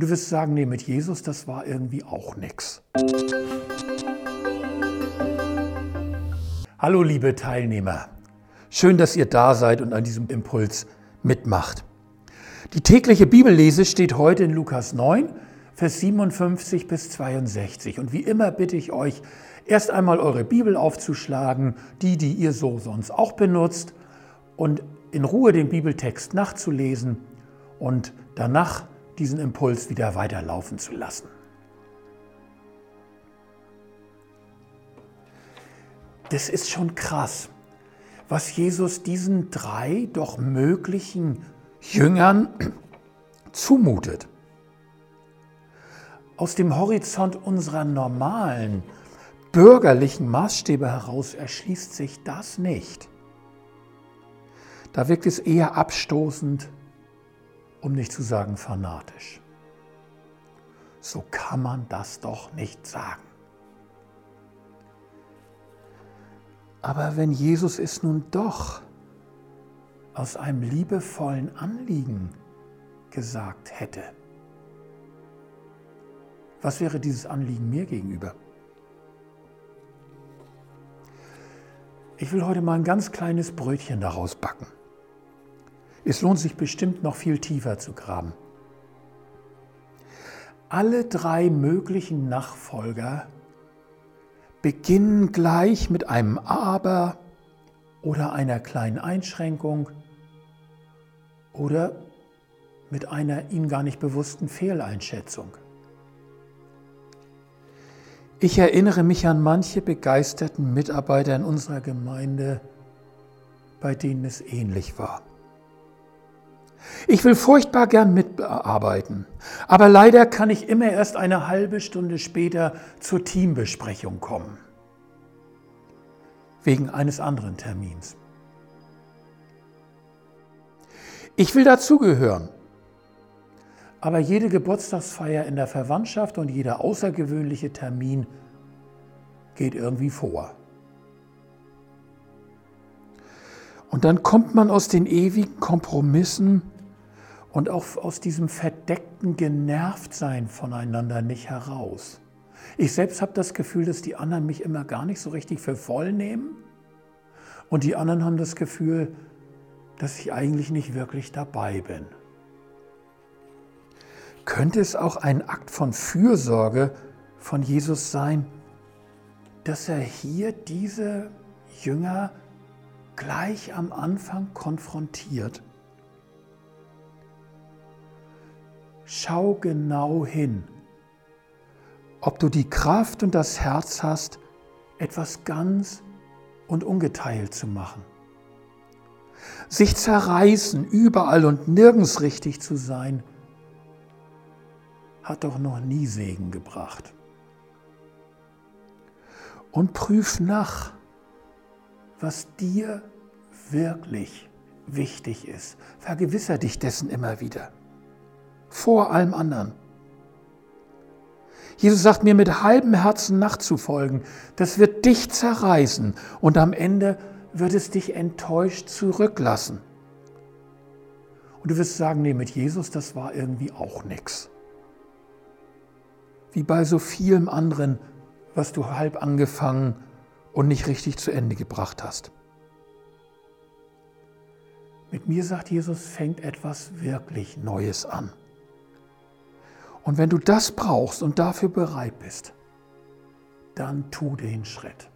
Und du wirst sagen, nee, mit Jesus, das war irgendwie auch nichts. Hallo liebe Teilnehmer, schön, dass ihr da seid und an diesem Impuls mitmacht. Die tägliche Bibellese steht heute in Lukas 9, Vers 57 bis 62. Und wie immer bitte ich euch, erst einmal eure Bibel aufzuschlagen, die, die ihr so sonst auch benutzt, und in Ruhe den Bibeltext nachzulesen und danach diesen Impuls wieder weiterlaufen zu lassen. Das ist schon krass, was Jesus diesen drei doch möglichen Jüngern zumutet. Aus dem Horizont unserer normalen bürgerlichen Maßstäbe heraus erschließt sich das nicht. Da wirkt es eher abstoßend, um nicht zu sagen fanatisch. So kann man das doch nicht sagen. Aber wenn Jesus es nun doch aus einem liebevollen Anliegen gesagt hätte, was wäre dieses Anliegen mir gegenüber? Ich will heute mal ein ganz kleines Brötchen daraus backen. Es lohnt sich bestimmt noch viel tiefer zu graben. Alle drei möglichen Nachfolger beginnen gleich mit einem Aber oder einer kleinen Einschränkung oder mit einer ihnen gar nicht bewussten Fehleinschätzung. Ich erinnere mich an manche begeisterten Mitarbeiter in unserer Gemeinde, bei denen es ähnlich war. Ich will furchtbar gern mitarbeiten, aber leider kann ich immer erst eine halbe Stunde später zur Teambesprechung kommen. Wegen eines anderen Termins. Ich will dazugehören, aber jede Geburtstagsfeier in der Verwandtschaft und jeder außergewöhnliche Termin geht irgendwie vor. Und dann kommt man aus den ewigen Kompromissen und auch aus diesem verdeckten Genervtsein voneinander nicht heraus. Ich selbst habe das Gefühl, dass die anderen mich immer gar nicht so richtig für voll nehmen und die anderen haben das Gefühl, dass ich eigentlich nicht wirklich dabei bin. Könnte es auch ein Akt von Fürsorge von Jesus sein, dass er hier diese Jünger gleich am Anfang konfrontiert. Schau genau hin, ob du die Kraft und das Herz hast, etwas ganz und ungeteilt zu machen. Sich zerreißen, überall und nirgends richtig zu sein, hat doch noch nie Segen gebracht. Und prüf nach, was dir wirklich wichtig ist. Vergewisser dich dessen immer wieder. Vor allem anderen. Jesus sagt mir mit halbem Herzen nachzufolgen. Das wird dich zerreißen und am Ende wird es dich enttäuscht zurücklassen. Und du wirst sagen, nee, mit Jesus, das war irgendwie auch nichts. Wie bei so vielem anderen, was du halb angefangen und nicht richtig zu Ende gebracht hast. Mit mir, sagt Jesus, fängt etwas wirklich Neues an. Und wenn du das brauchst und dafür bereit bist, dann tu den Schritt.